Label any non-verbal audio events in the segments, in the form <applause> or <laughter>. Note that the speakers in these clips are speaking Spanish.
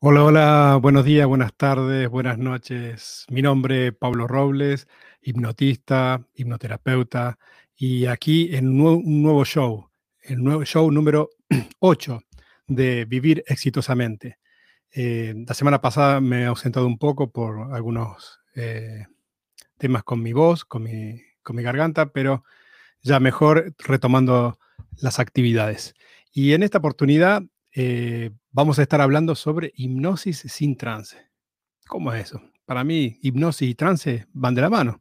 Hola, hola, buenos días, buenas tardes, buenas noches. Mi nombre es Pablo Robles, hipnotista, hipnoterapeuta, y aquí en un nuevo, show, el nuevo show número <clears throat> 8 de Vivir Exitosamente. Eh, la semana pasada me he ausentado un poco por algunos eh, temas con mi voz, con mi, garganta, pero ya mejor retomando las actividades. Y en esta oportunidad eh, vamos a estar hablando sobre hipnosis sin trance. ¿Cómo es eso? Para mí, hipnosis y trance van de la mano.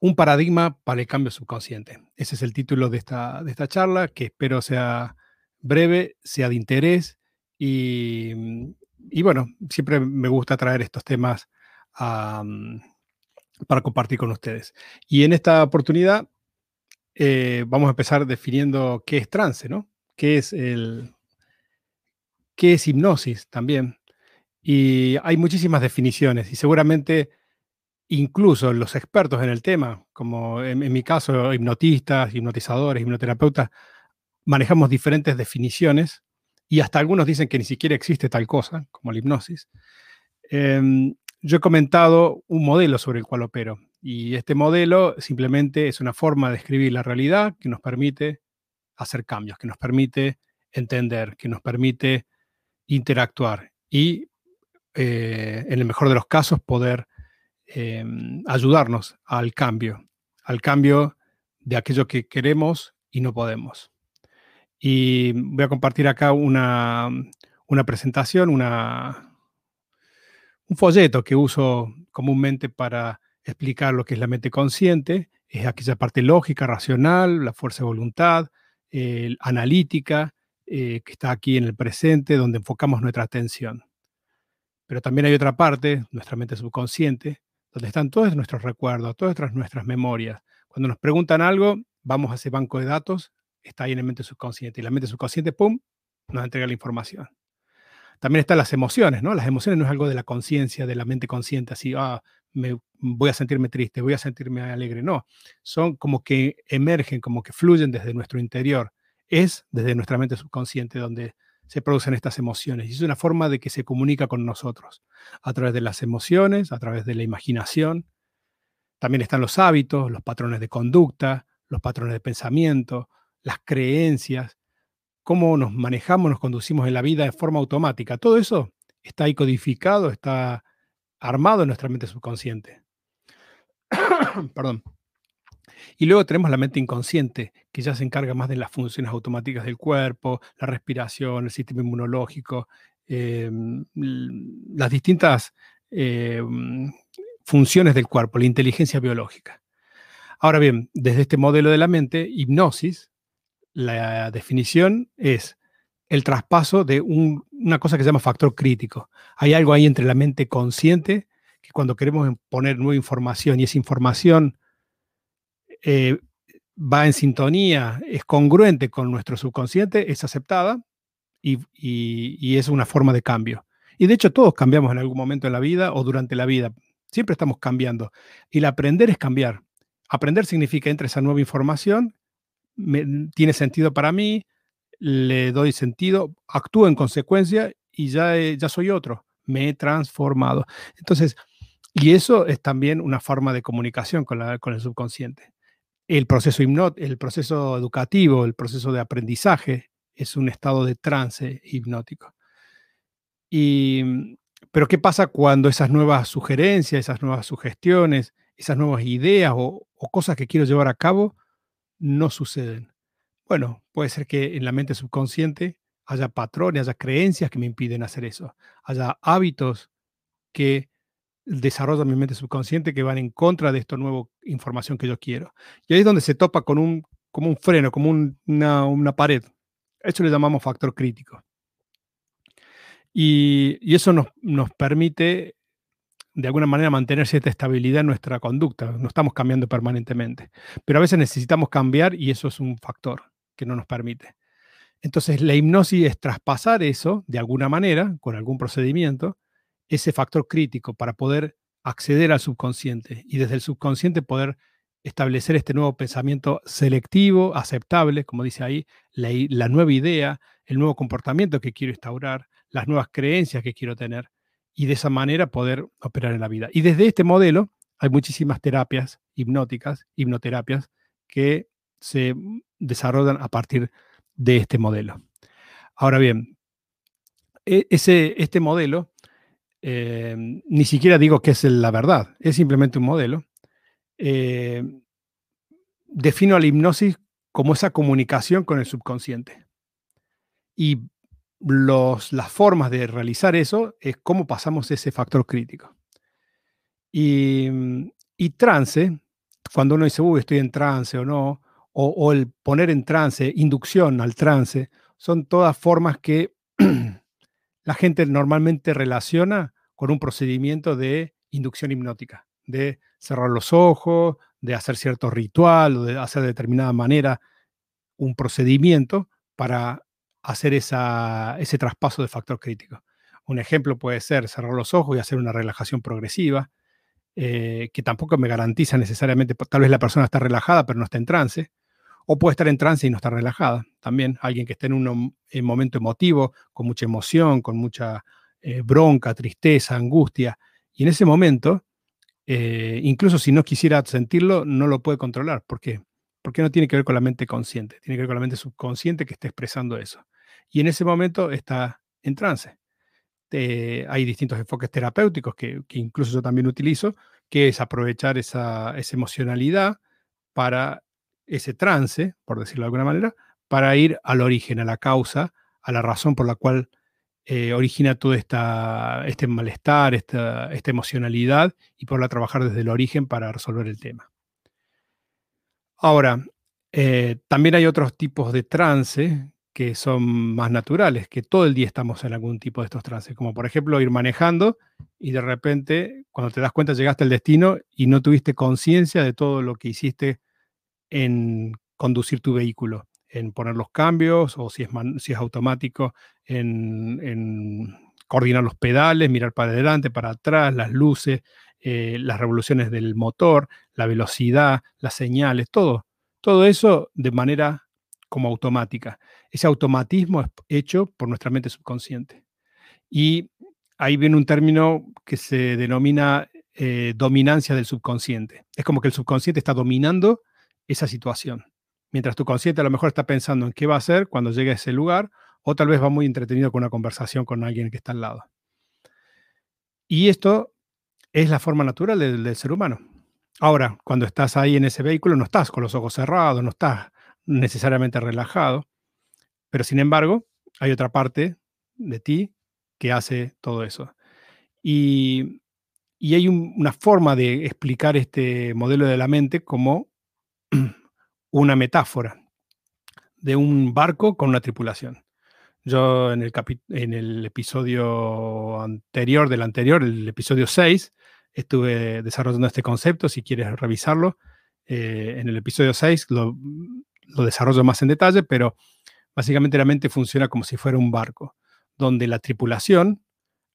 Un paradigma para el cambio subconsciente. Ese es el título de esta, de esta charla, que espero sea breve, sea de interés y, bueno, siempre me gusta traer estos temas para compartir con ustedes. Y en esta oportunidad eh, vamos a empezar definiendo qué es trance, ¿no? ¿Qué es el, qué es hipnosis también. Y hay muchísimas definiciones y seguramente incluso los expertos en el tema, como en, mi caso, hipnotistas, hipnotizadores, hipnoterapeutas, manejamos diferentes definiciones y hasta algunos dicen que ni siquiera existe tal cosa como la hipnosis. Em, yo he comentado un modelo sobre el cual opero y este modelo simplemente es una forma de escribir la realidad que nos permite hacer cambios, que nos permite entender, que nos permite interactuar y, eh, en el mejor de los casos, poder em, ayudarnos al cambio, al cambio de aquello que queremos y no podemos. Y voy a compartir acá una, una presentación, una, un folleto que uso comúnmente para explicar lo que es la mente consciente. Es aquella parte lógica, racional, la fuerza de voluntad, analítica, eh, que está aquí en el presente, donde enfocamos nuestra atención. Pero también hay otra parte, nuestra mente subconsciente, donde están todos nuestros recuerdos, todas nuestras, memorias. Cuando nos preguntan algo, vamos a ese banco de datos, está ahí en la mente subconsciente. Y la mente subconsciente, ¡pum!, nos entrega la información. También están las emociones, ¿no? Las emociones no es algo de la conciencia, de la mente consciente, así, ah, me, voy a sentirme triste, voy a sentirme alegre. No, son como que emergen, como que fluyen desde nuestro interior es desde nuestra mente subconsciente donde se producen estas emociones. Y es una forma de que se comunica con nosotros, a través de las emociones, a través de la imaginación. También están los hábitos, los patrones de conducta, los patrones de pensamiento, las creencias, cómo nos manejamos, nos conducimos en la vida de forma automática. Todo eso está ahí codificado, está armado en nuestra mente subconsciente. <coughs> Perdón. Y luego tenemos la mente inconsciente, que ya se encarga más de las funciones automáticas del cuerpo, la respiración, el sistema inmunológico, em, las distintas em, funciones del cuerpo, la inteligencia biológica. Ahora bien, desde este modelo de la mente, hipnosis, la definición es el traspaso de una cosa que se llama factor crítico. Hay algo ahí entre la mente consciente, que cuando queremos poner nueva información y esa información eh, va en sintonía, es congruente con nuestro subconsciente, es aceptada y, es una forma de cambio. Y de hecho todos cambiamos en algún momento de la vida o durante la vida. Siempre estamos cambiando. Y el aprender es cambiar. Aprender significa entre esa nueva información, tiene sentido para mí, le doy sentido, actúo en consecuencia y ya, ya soy otro, me he transformado. Entonces, y eso es también una forma de comunicación con, la, con el subconsciente. El proceso el proceso educativo, el proceso de aprendizaje es un estado de trance hipnótico. Y, pero ¿qué pasa cuando esas nuevas sugerencias, esas nuevas sugestiones, esas nuevas ideas o, cosas que quiero llevar a cabo no suceden? Bueno, puede ser que en la mente subconsciente haya patrones, haya creencias que me impiden hacer eso, haya hábitos que desarrolla mi mente subconsciente que van en contra de esta nueva información que yo quiero. Y ahí es donde se topa con un, como un freno, como una, una, pared. Eso le llamamos factor crítico. Y, y eso nos, nos, permite, de alguna manera, mantener cierta estabilidad en nuestra conducta. No estamos cambiando permanentemente. Pero a veces necesitamos cambiar y eso es un factor que no nos permite. Entonces, la hipnosis es traspasar eso de alguna manera, con algún procedimiento, ese factor crítico para poder acceder al subconsciente y desde el subconsciente poder establecer este nuevo pensamiento selectivo, aceptable, como dice ahí, la, nueva idea, el nuevo comportamiento que quiero instaurar, las nuevas creencias que quiero tener y de esa manera poder operar en la vida. Y desde este modelo hay muchísimas terapias hipnóticas, hipnoterapias, que se desarrollan a partir de este modelo. Ahora bien, e, ese, este modelo, eh, ni siquiera digo que es la verdad, es simplemente un modelo. Eh, defino a la hipnosis como esa comunicación con el subconsciente. Y los, las formas de realizar eso es cómo pasamos ese factor crítico. Y, y trance, cuando uno dice, uy, estoy en trance o no, o, el poner en trance, inducción al trance, son todas formas que <clears throat> la gente normalmente relaciona con un procedimiento de inducción hipnótica, de cerrar los ojos, de hacer cierto ritual o de hacer de determinada manera un procedimiento para hacer esa, ese traspaso de factor crítico. Un ejemplo puede ser cerrar los ojos y hacer una relajación progresiva, eh, que tampoco me garantiza necesariamente, tal vez la persona está relajada pero no está en trance, o puede estar en trance y no estar relajada. También alguien que esté en un momento emotivo, con mucha emoción, con mucha eh, bronca, tristeza, angustia, y en ese momento, eh, incluso si no quisiera sentirlo, no lo puede controlar. ¿Por qué? Porque no tiene que ver con la mente consciente, tiene que ver con la mente subconsciente que está expresando eso. Y en ese momento está en trance. hay distintos enfoques terapéuticos que, incluso yo también utilizo, que es aprovechar esa, emocionalidad para ese trance, por decirlo de alguna manera, para ir al origen, a la causa, a la razón por la cual eh, origina todo esta, este malestar, esta, esta emocionalidad y poderla trabajar desde el origen para resolver el tema. Ahora, eh, también hay otros tipos de trance que son más naturales, que todo el día estamos en algún tipo de estos trances, como por ejemplo ir manejando y de repente cuando te das cuenta llegaste al destino y no tuviste conciencia de todo lo que hiciste en conducir tu vehículo, en poner los cambios o si es, si es automático, en, coordinar los pedales, mirar para adelante, para atrás, las luces, eh, las revoluciones del motor, la velocidad, las señales, todo. Todo eso de manera como automática. Ese automatismo es hecho por nuestra mente subconsciente. Y ahí viene un término que se denomina eh, dominancia del subconsciente. Es como que el subconsciente está dominando esa situación. Mientras tu consciente a lo mejor está pensando en qué va a hacer cuando llegue a ese lugar, o tal vez va muy entretenido con una conversación con alguien que está al lado. Y esto es la forma natural del ser humano. Ahora, cuando estás ahí en ese vehículo, no estás con los ojos cerrados, no estás necesariamente relajado, pero sin embargo, hay otra parte de ti que hace todo eso. Y, hay una forma de explicar este modelo de la mente como <clears throat> una metáfora de un barco con una tripulación. Yo en el, en el episodio anterior del anterior, el episodio 6, estuve desarrollando este concepto, si quieres revisarlo. Eh, en el episodio 6 lo, lo desarrollo más en detalle, pero básicamente la mente funciona como si fuera un barco, donde la tripulación,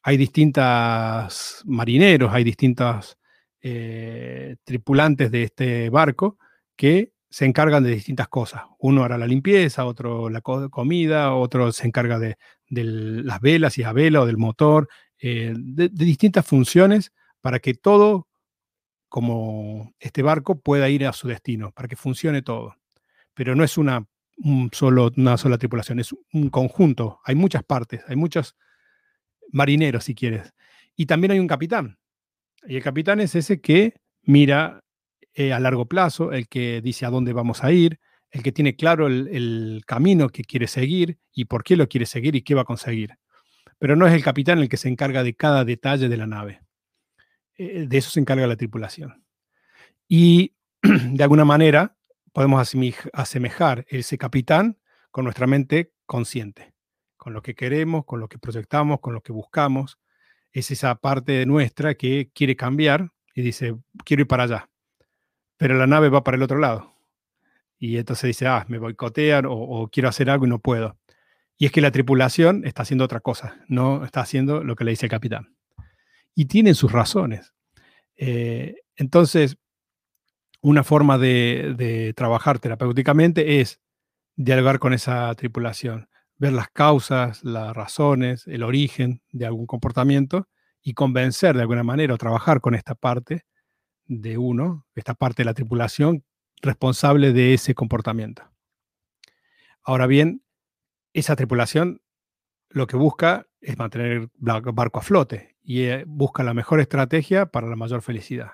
hay distintos marineros, hay distintos eh, tripulantes de este barco que se encargan de distintas cosas. Uno hará la limpieza, otro la comida, otro se encarga de, las velas y a vela o del motor, eh, de, de distintas funciones para que todo, como este barco, pueda ir a su destino, para que funcione todo pero no es una, solo, una sola tripulación, es un conjunto. Hay muchas partes, hay muchos marineros, si quieres. Y también hay un capitán. Y el capitán es ese que mira eh, a largo plazo, el que dice a dónde vamos a ir, el que tiene claro el, camino que quiere seguir y por qué lo quiere seguir y qué va a conseguir. Pero no es el capitán el que se encarga de cada detalle de la nave. Eh, de eso se encarga la tripulación. Y <clears throat> de alguna manera, podemos asemejar ese capitán con nuestra mente consciente, con lo que queremos, con lo que proyectamos, con lo que buscamos. Es esa parte nuestra que quiere cambiar y dice, quiero ir para allá, pero la nave va para el otro lado. Y entonces dice, ah, me boicotean o, o quiero hacer algo y no puedo. Y es que la tripulación está haciendo otra cosa, no está haciendo lo que le dice el capitán. Y tienen sus razones. Eh, entonces, una forma de, trabajar terapéuticamente es dialogar con esa tripulación, ver las causas, las razones, el origen de algún comportamiento y convencer de alguna manera o trabajar con esta parte de uno, esta parte de la tripulación responsable de ese comportamiento. Ahora bien, esa tripulación lo que busca es mantener el barco a flote y eh, busca la mejor estrategia para la mayor felicidad.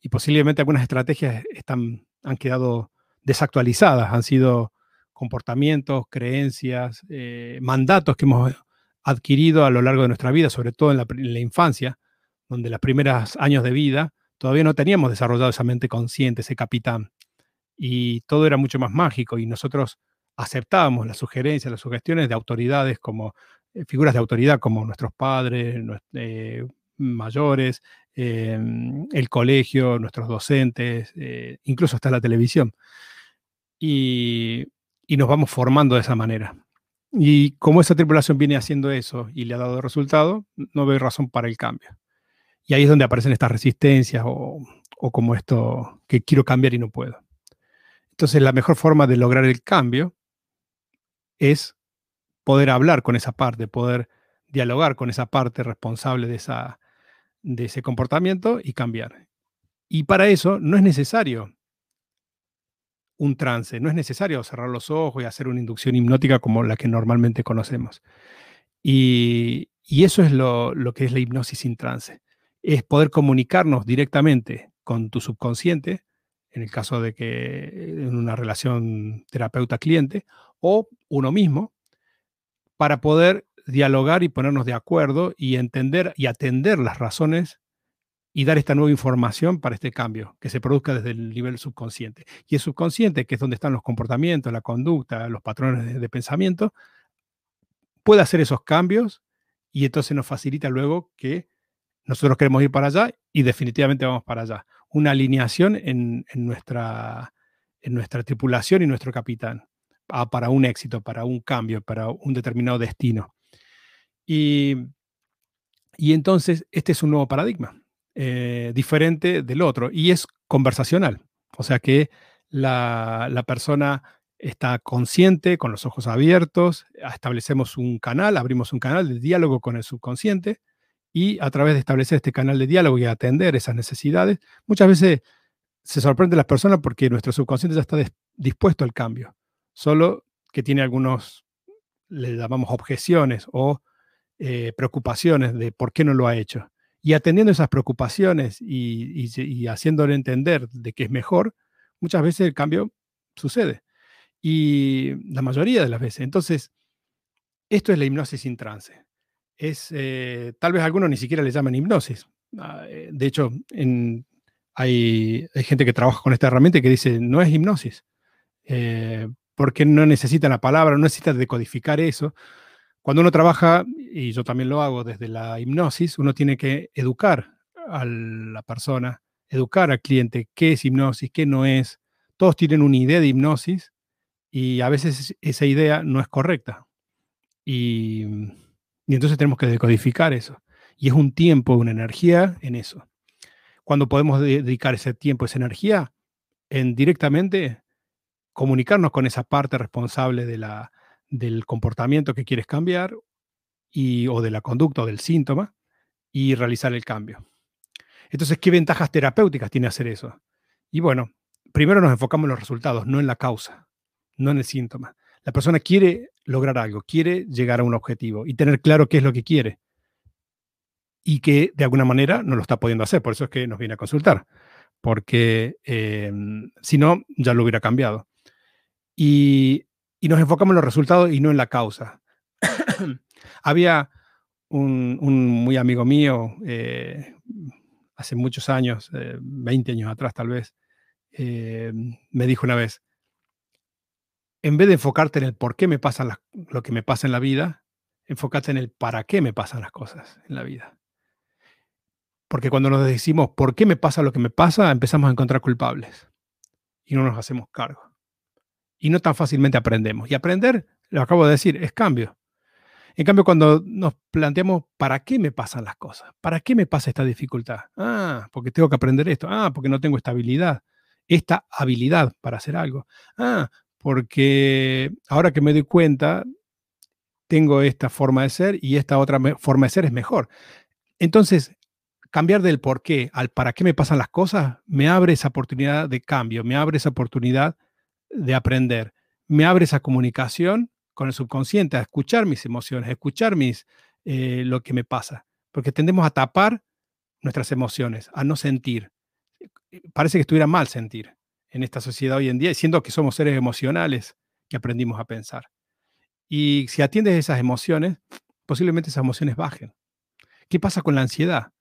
Y posiblemente algunas estrategias están, han quedado desactualizadas, han sido comportamientos, creencias, eh, mandatos que hemos adquirido a lo largo de nuestra vida, sobre todo en la, infancia, donde los primeros años de vida todavía no teníamos desarrollado esa mente consciente, ese capitán, y todo era mucho más mágico y nosotros aceptábamos las sugerencias, las sugestiones de autoridades como eh, figuras de autoridad como nuestros padres, eh, mayores, em, el colegio, nuestros docentes, incluso hasta la televisión. Y, y nos vamos formando de esa manera. Y como esa tripulación viene haciendo eso y le ha dado resultado, no veo razón para el cambio. Y ahí es donde aparecen estas resistencias o, o como esto que quiero cambiar y no puedo. Entonces la mejor forma de lograr el cambio es poder hablar con esa parte, poder dialogar con esa parte responsable de, esa, de ese comportamiento y cambiar. Y para eso no es necesario un trance. No es necesario cerrar los ojos y hacer una inducción hipnótica como la que normalmente conocemos. Y, eso es lo, que es la hipnosis sin trance. Es poder comunicarnos directamente con tu subconsciente, en el caso de que en una relación terapeuta-cliente, o uno mismo, para poder dialogar y ponernos de acuerdo y entender y atender las razones y dar esta nueva información para este cambio que se produzca desde el nivel subconsciente. Y el subconsciente, que es donde están los comportamientos, la conducta, los patrones de, pensamiento, puede hacer esos cambios y entonces nos facilita luego que nosotros queremos ir para allá y definitivamente vamos para allá. Una alineación en, nuestra, tripulación y nuestro capitán para un éxito, para un cambio, para un determinado destino. Y, y entonces este es un nuevo paradigma. Eh, diferente del otro y es conversacional. O sea que la, persona está consciente, con los ojos abiertos, establecemos un canal, abrimos un canal de diálogo con el subconsciente y a través de establecer este canal de diálogo y atender esas necesidades, muchas veces se sorprende las personas porque nuestro subconsciente ya está dispuesto al cambio, solo que tiene algunos, le llamamos objeciones o eh, preocupaciones de por qué no lo ha hecho. Y atendiendo esas preocupaciones y, haciéndole entender de que es mejor, muchas veces el cambio sucede. Y la mayoría de las veces. Entonces, esto es la hipnosis sin trance. Es, eh, tal vez algunos ni siquiera le llaman hipnosis. Ah, eh, de hecho, hay, gente que trabaja con esta herramienta y que dice, no es hipnosis, eh, porque no necesita la palabra, no necesita decodificar eso, cuando uno trabaja, y yo también lo hago desde la hipnosis, uno tiene que educar a la persona, educar al cliente qué es hipnosis, qué no es. Todos tienen una idea de hipnosis y a veces esa idea no es correcta. Y, entonces tenemos que decodificar eso. Y es un tiempo, una energía en eso. Cuando podemos dedicar ese tiempo, esa energía, en directamente comunicarnos con esa parte responsable de la, del comportamiento que quieres cambiar y, o de la conducta o del síntoma y realizar el cambio. Entonces, ¿qué ventajas terapéuticas tiene hacer eso? Y bueno, primero nos enfocamos en los resultados, no en la causa, no en el síntoma. La persona quiere lograr algo, quiere llegar a un objetivo y tener claro qué es lo que quiere y que de alguna manera no lo está pudiendo hacer. Por eso es que nos viene a consultar, porque em, si no, ya lo hubiera cambiado. Y y nos enfocamos en los resultados y no en la causa. <coughs> Había un, muy amigo mío, eh, hace muchos años, 20 eh, años atrás tal vez, eh, me dijo una vez, en vez de enfocarte en el por qué me pasa lo que me pasa en la vida, enfócate en el para qué me pasan las cosas en la vida. Porque cuando nos decimos por qué me pasa lo que me pasa, empezamos a encontrar culpables y no nos hacemos cargo y no tan fácilmente aprendemos. Y aprender, lo acabo de decir, es cambio. En cambio, cuando nos planteamos, ¿para qué me pasan las cosas? ¿Para qué me pasa esta dificultad? Ah, porque tengo que aprender esto. Ah, porque no tengo esta habilidad. Esta habilidad para hacer algo. Ah, porque ahora que me doy cuenta, tengo esta forma de ser y esta otra forma de ser es mejor. Entonces, cambiar del por qué al para qué me pasan las cosas me abre esa oportunidad de cambio, me abre esa oportunidad de aprender, me abre esa comunicación con el subconsciente, a escuchar mis emociones, a escuchar mis, eh, lo que me pasa, porque tendemos a tapar nuestras emociones, a no sentir. Parece que estuviera mal sentir en esta sociedad hoy en día, siendo que somos seres emocionales que aprendimos a pensar. Y si atiendes esas emociones, posiblemente esas emociones bajen. ¿Qué pasa con la ansiedad?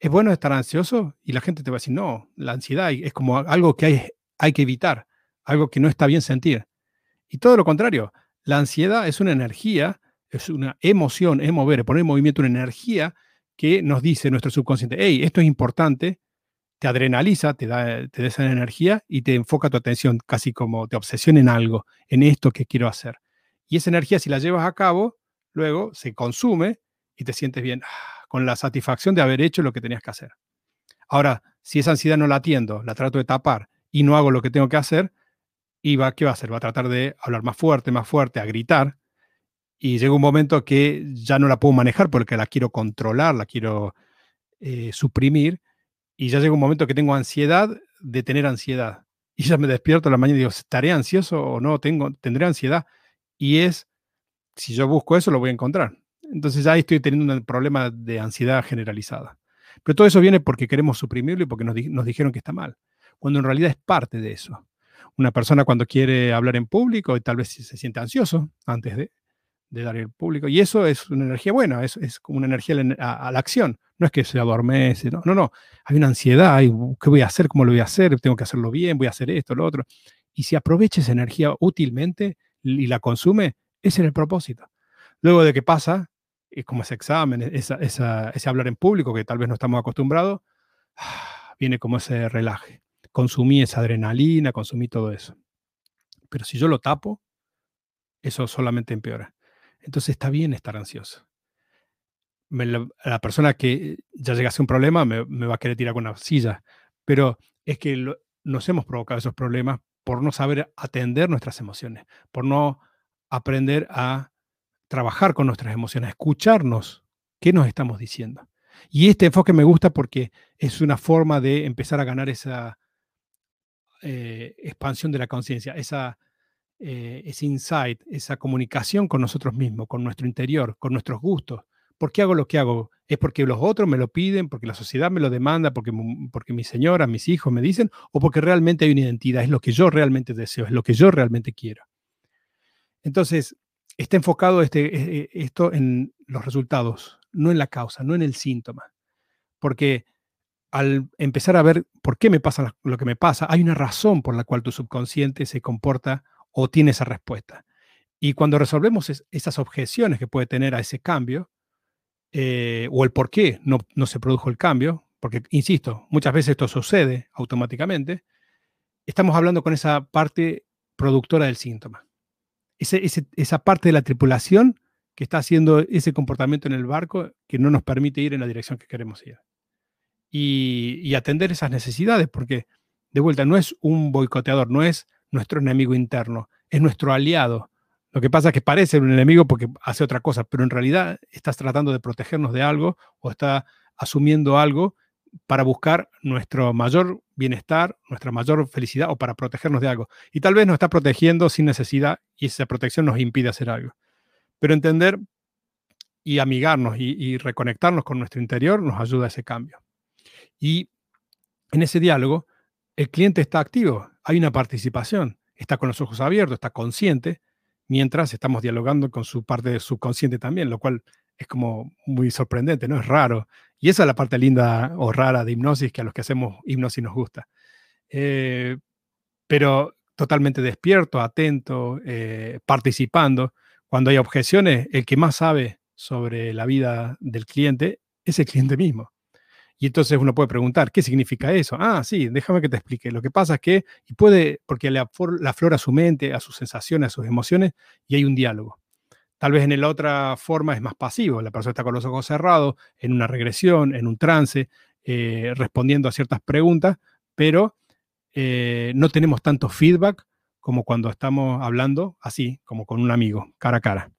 ¿Es bueno estar ansioso? Y la gente te va a decir, no, la ansiedad es como algo que hay, hay que evitar, algo que no está bien sentir. Y todo lo contrario, la ansiedad es una energía, es una emoción, es mover, poner en movimiento una energía que nos dice nuestro subconsciente, hey, esto es importante, te adrenaliza, te da, te da esa energía y te enfoca tu atención, casi como te obsesiona en algo, en esto que quiero hacer. Y esa energía, si la llevas a cabo, luego se consume y te sientes bien, ah, con la satisfacción de haber hecho lo que tenías que hacer. Ahora, si esa ansiedad no la atiendo, la trato de tapar y no hago lo que tengo que hacer, y va, ¿qué va a hacer? Va a tratar de hablar más fuerte, más fuerte, a gritar. Y llega un momento que ya no la puedo manejar porque la quiero controlar, la quiero eh, suprimir. Y ya llega un momento que tengo ansiedad de tener ansiedad. Y ya me despierto en la mañana y digo, ¿estaré ansioso o no? Tengo, ¿Tendré ansiedad? Y es, si yo busco eso, lo voy a encontrar. Entonces ya estoy teniendo un problema de ansiedad generalizada. Pero todo eso viene porque queremos suprimirlo y porque nos, nos dijeron que está mal, cuando en realidad es parte de eso. Una persona cuando quiere hablar en público y tal vez se siente ansioso antes de, dar el público. Y eso es una energía buena, es, es como una energía a, la acción. No es que se adormece, no, no, no. Hay una ansiedad, hay, ¿qué voy a hacer? ¿Cómo lo voy a hacer? Tengo que hacerlo bien, voy a hacer esto, lo otro. Y si aprovecha esa energía útilmente y la consume, ese es el propósito. Luego de que pasa, es como ese examen, esa, ese hablar en público que tal vez no estamos acostumbrados, viene como ese relaje. Consumí esa adrenalina, consumí todo eso. Pero si yo lo tapo, eso solamente empeora. Entonces está bien estar ansioso. la, persona que ya llega a un problema me, va a querer tirar con una silla, pero es que nos hemos provocado esos problemas por no saber atender nuestras emociones, por no aprender a trabajar con nuestras emociones, escucharnos qué nos estamos diciendo. Y este enfoque me gusta porque es una forma de empezar a ganar esa eh, expansión de la conciencia, esa, eh, ese insight, esa comunicación con nosotros mismos, con nuestro interior, con nuestros gustos. ¿Por qué hago lo que hago? ¿Es porque los otros me lo piden, porque la sociedad me lo demanda, porque, porque mi señora, mis hijos me dicen, o porque realmente hay una identidad? Es lo que yo realmente deseo, es lo que yo realmente quiero. Entonces, está enfocado este, e, e, esto en los resultados, no en la causa, no en el síntoma. Porque al empezar a ver por qué me pasa lo que me pasa, hay una razón por la cual tu subconsciente se comporta o tiene esa respuesta. Y cuando resolvemos esas objeciones que puede tener a ese cambio, eh, o el por qué no, no se produjo el cambio, porque, insisto, muchas veces esto sucede automáticamente, estamos hablando con esa parte productora del síntoma esa parte de la tripulación que está haciendo ese comportamiento en el barco que no nos permite ir en la dirección que queremos ir. Y, atender esas necesidades, porque de vuelta no es un boicoteador, no es nuestro enemigo interno, es nuestro aliado. Lo que pasa es que parece un enemigo porque hace otra cosa, pero en realidad estás tratando de protegernos de algo o está asumiendo algo para buscar nuestro mayor bienestar, nuestra mayor felicidad o para protegernos de algo. Y tal vez nos está protegiendo sin necesidad y esa protección nos impide hacer algo. Pero entender y amigarnos y, reconectarnos con nuestro interior nos ayuda a ese cambio. Y en ese diálogo, el cliente está activo, hay una participación, está con los ojos abiertos, está consciente, mientras estamos dialogando con su parte subconsciente también, lo cual es como muy sorprendente, ¿no? Es raro. Y esa es la parte linda o rara de hipnosis que a los que hacemos hipnosis nos gusta. Eh, pero totalmente despierto, atento, eh, participando. Cuando hay objeciones, el que más sabe sobre la vida del cliente es el cliente mismo. Y entonces uno puede preguntar, ¿qué significa eso? Ah, sí, déjame que te explique. Lo que pasa es que, y puede, porque le aflora su mente, a sus sensaciones, a sus emociones, y hay un diálogo. Tal vez en la otra forma es más pasivo, la persona está con los ojos cerrados, en una regresión, en un trance, eh, respondiendo a ciertas preguntas, pero eh, no tenemos tanto feedback como cuando estamos hablando así, como con un amigo, cara a cara.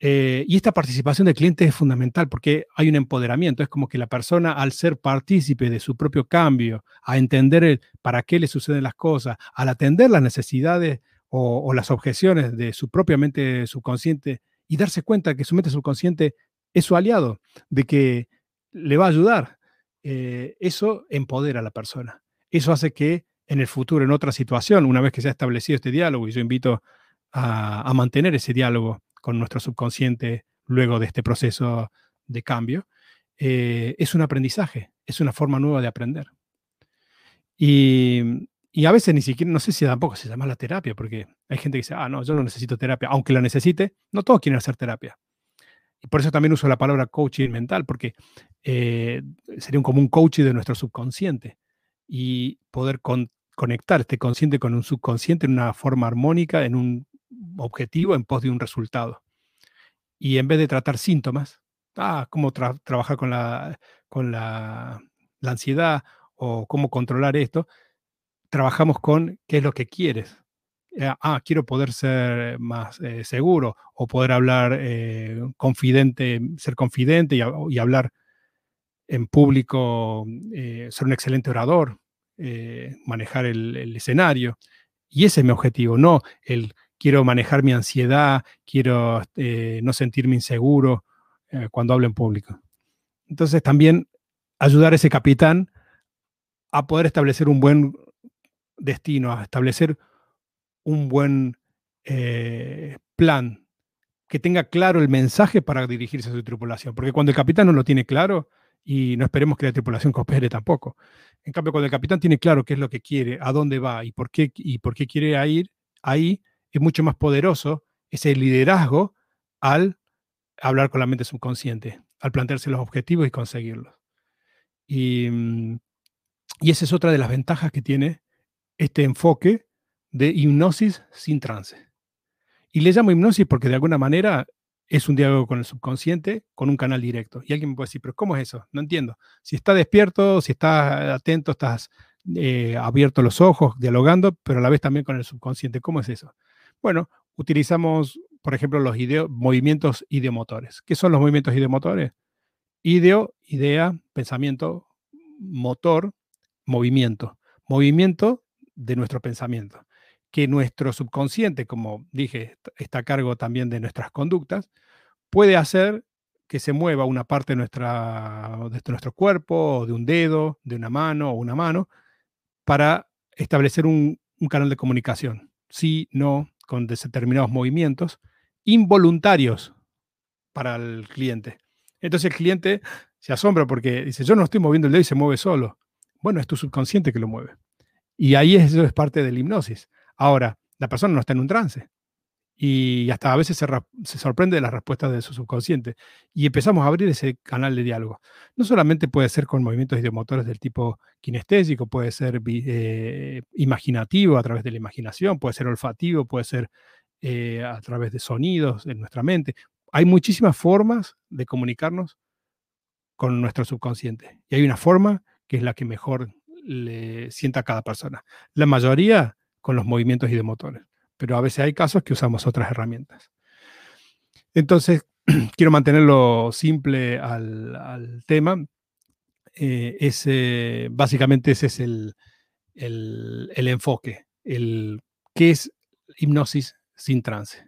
Eh, y esta participación del cliente es fundamental porque hay un empoderamiento. Es como que la persona, al ser partícipe de su propio cambio, a entender para qué le suceden las cosas, al atender las necesidades o, las objeciones de su propia mente subconsciente y darse cuenta que su mente subconsciente es su aliado, de que le va a ayudar, eh, eso empodera a la persona. Eso hace que en el futuro, en otra situación, una vez que se ha establecido este diálogo, y yo invito a mantener ese diálogo con nuestro subconsciente luego de este proceso de cambio, eh, es un aprendizaje, es una forma nueva de aprender. Y, a veces ni siquiera, no sé si tampoco se llama la terapia, porque hay gente que dice, ah, no, yo no necesito terapia, aunque la necesite, no todos quieren hacer terapia. Y por eso también uso la palabra coaching mental, porque eh, sería un, como un coaching de nuestro subconsciente y poder conectar este consciente con un subconsciente en una forma armónica, en un objetivo en pos de un resultado. Y en vez de tratar síntomas, ah, cómo trabajar con, la, con la, ansiedad o cómo controlar esto, trabajamos con qué es lo que quieres. Eh, ah, quiero poder ser más eh, seguro o poder hablar eh, confidente, ser confidente y, hablar en público, ser un excelente orador, manejar el, el, escenario. Y ese es mi objetivo, no el quiero manejar mi ansiedad, quiero eh, no sentirme inseguro eh, cuando hablo en público. Entonces también ayudar a ese capitán a poder establecer un buen destino, a establecer un buen eh, plan, que tenga claro el mensaje para dirigirse a su tripulación. Porque cuando el capitán no lo tiene claro, y no esperemos que la tripulación coopere tampoco. En cambio, cuando el capitán tiene claro qué es lo que quiere, a dónde va y por qué, y por qué quiere ir, ahí es mucho más poderoso ese liderazgo al hablar con la mente subconsciente, al plantearse los objetivos y conseguirlos. Y, mm, y esa es otra de las ventajas que tiene este enfoque de hipnosis sin trance. Y le llamo hipnosis porque de alguna manera es un diálogo con el subconsciente, con un canal directo. Y alguien me puede decir, pero ¿cómo es eso? No entiendo. Si está despierto, si estás atento, estás eh, abierto los ojos, dialogando, pero a la vez también con el subconsciente. ¿Cómo es eso? Bueno, utilizamos, por ejemplo, los movimientos ideomotores. ¿Qué son los movimientos ideomotores? Ideo, idea, pensamiento, motor, movimiento. Movimiento de nuestro pensamiento. Que nuestro subconsciente, como dije, está a cargo también de nuestras conductas, puede hacer que se mueva una parte de, nuestro cuerpo, o de un dedo, de una mano o una mano, para establecer un, un canal de comunicación. Sí, no, con determinados movimientos involuntarios para el cliente. Entonces el cliente se asombra porque dice, yo no estoy moviendo el dedo y se mueve solo. Bueno, es tu subconsciente que lo mueve. Y ahí eso es parte de la hipnosis. Ahora, la persona no está en un trance y hasta a veces se, sorprende de las respuestas de su subconsciente. Y empezamos a abrir ese canal de diálogo. No solamente puede ser con movimientos ideomotores del tipo kinestésico, puede ser eh, imaginativo a través de la imaginación, puede ser olfativo, puede ser eh, a través de sonidos en nuestra mente. Hay muchísimas formas de comunicarnos con nuestro subconsciente. Y hay una forma que es la que mejor le sienta a cada persona. La mayoría con los movimientos ideomotores pero a veces hay casos que usamos otras herramientas. Entonces, <clears throat> quiero mantenerlo simple al, tema. Eh, ese, básicamente ese es el, enfoque, el qué es hipnosis sin trance.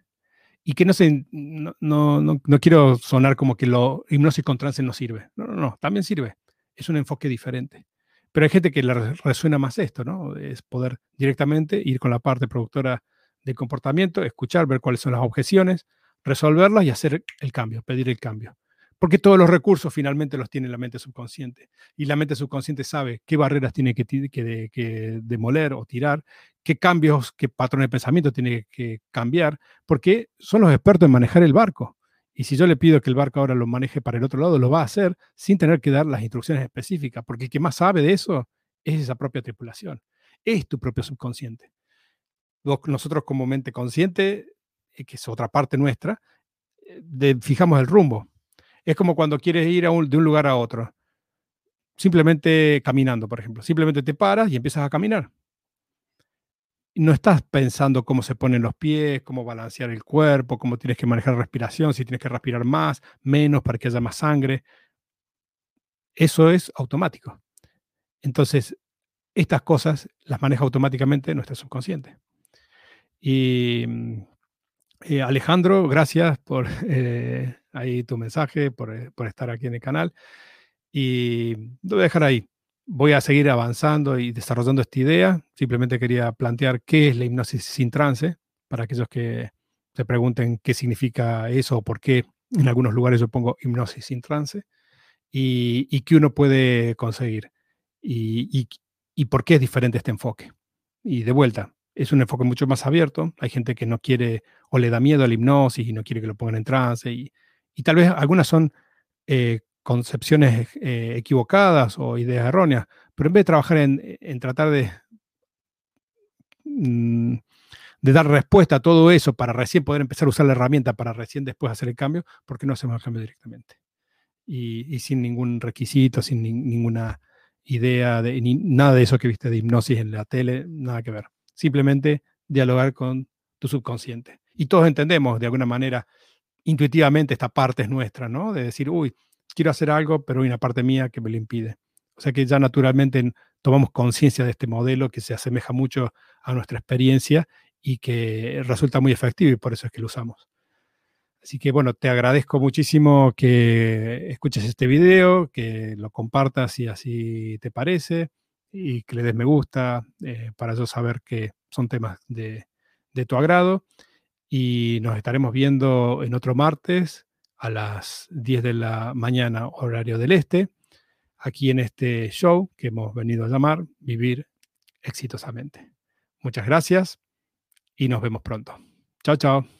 Y que no, se, no, no, quiero sonar como que lo hipnosis con trance no sirve. No, no, no, también sirve. Es un enfoque diferente. Pero hay gente que le resuena más esto, ¿no? Es poder directamente ir con la parte productora de comportamiento, escuchar, ver cuáles son las objeciones, resolverlas y hacer el cambio, pedir el cambio. Porque todos los recursos finalmente los tiene la mente subconsciente. Y la mente subconsciente sabe qué barreras tiene que, que, demoler o tirar, qué cambios, qué patrones de pensamiento tiene que cambiar, porque son los expertos en manejar el barco. Y si yo le pido que el barco ahora lo maneje para el otro lado, lo va a hacer sin tener que dar las instrucciones específicas, porque el que más sabe de eso es esa propia tripulación, es tu propio subconsciente nosotros como mente consciente, eh, que es otra parte nuestra, eh, fijamos el rumbo. Es como cuando quieres ir de un lugar a otro. Simplemente caminando, por ejemplo. Simplemente te paras y empiezas a caminar. no estás pensando cómo se ponen los pies, cómo balancear el cuerpo, cómo tienes que manejar la respiración, si tienes que respirar más, menos para que haya más sangre. Eso es automático. Entonces, estas cosas las maneja automáticamente nuestro subconsciente. Y mm, eh, Alejandro, gracias por <laughs> eh, ahí tu mensaje, por, eh, por, estar aquí en el canal. Y lo voy a dejar ahí. Voy a seguir avanzando y desarrollando esta idea. Simplemente quería plantear qué es la hipnosis sin trance, para aquellos que se pregunten qué significa eso o por qué en algunos lugares yo pongo hipnosis sin trance y, y qué uno puede conseguir y, y, y por qué es diferente este enfoque. Y de vuelta, es un enfoque mucho más abierto. Hay gente que no quiere o le da miedo a la hipnosis y no quiere que lo pongan en trance. Y, tal vez algunas son eh, concepciones eh, equivocadas o ideas erróneas, pero en vez de trabajar en, tratar de, mm, de dar respuesta a todo eso para recién poder empezar a usar la herramienta para recién después hacer el cambio, ¿por qué no hacemos el cambio directamente? Y, sin ningún requisito, sin ninguna idea, de, ni, nada de eso que viste de hipnosis en la tele, nada que ver simplemente dialogar con tu subconsciente. Y todos entendemos de alguna manera intuitivamente esta parte es nuestra, ¿no? De decir, uy, quiero hacer algo, pero hay una parte mía que me lo impide. O sea que ya naturalmente tomamos conciencia de este modelo que se asemeja mucho a nuestra experiencia y que resulta muy efectivo y por eso es que lo usamos. Así que bueno, te agradezco muchísimo que escuches este video, que lo compartas si así te parece y que le des me gusta eh, para yo saber que son temas de, de tu agrado. Y nos estaremos viendo en otro martes a las 10 de la mañana, horario del este, aquí en este show que hemos venido a llamar Vivir exitosamente. Muchas gracias y nos vemos pronto. Chao, chao.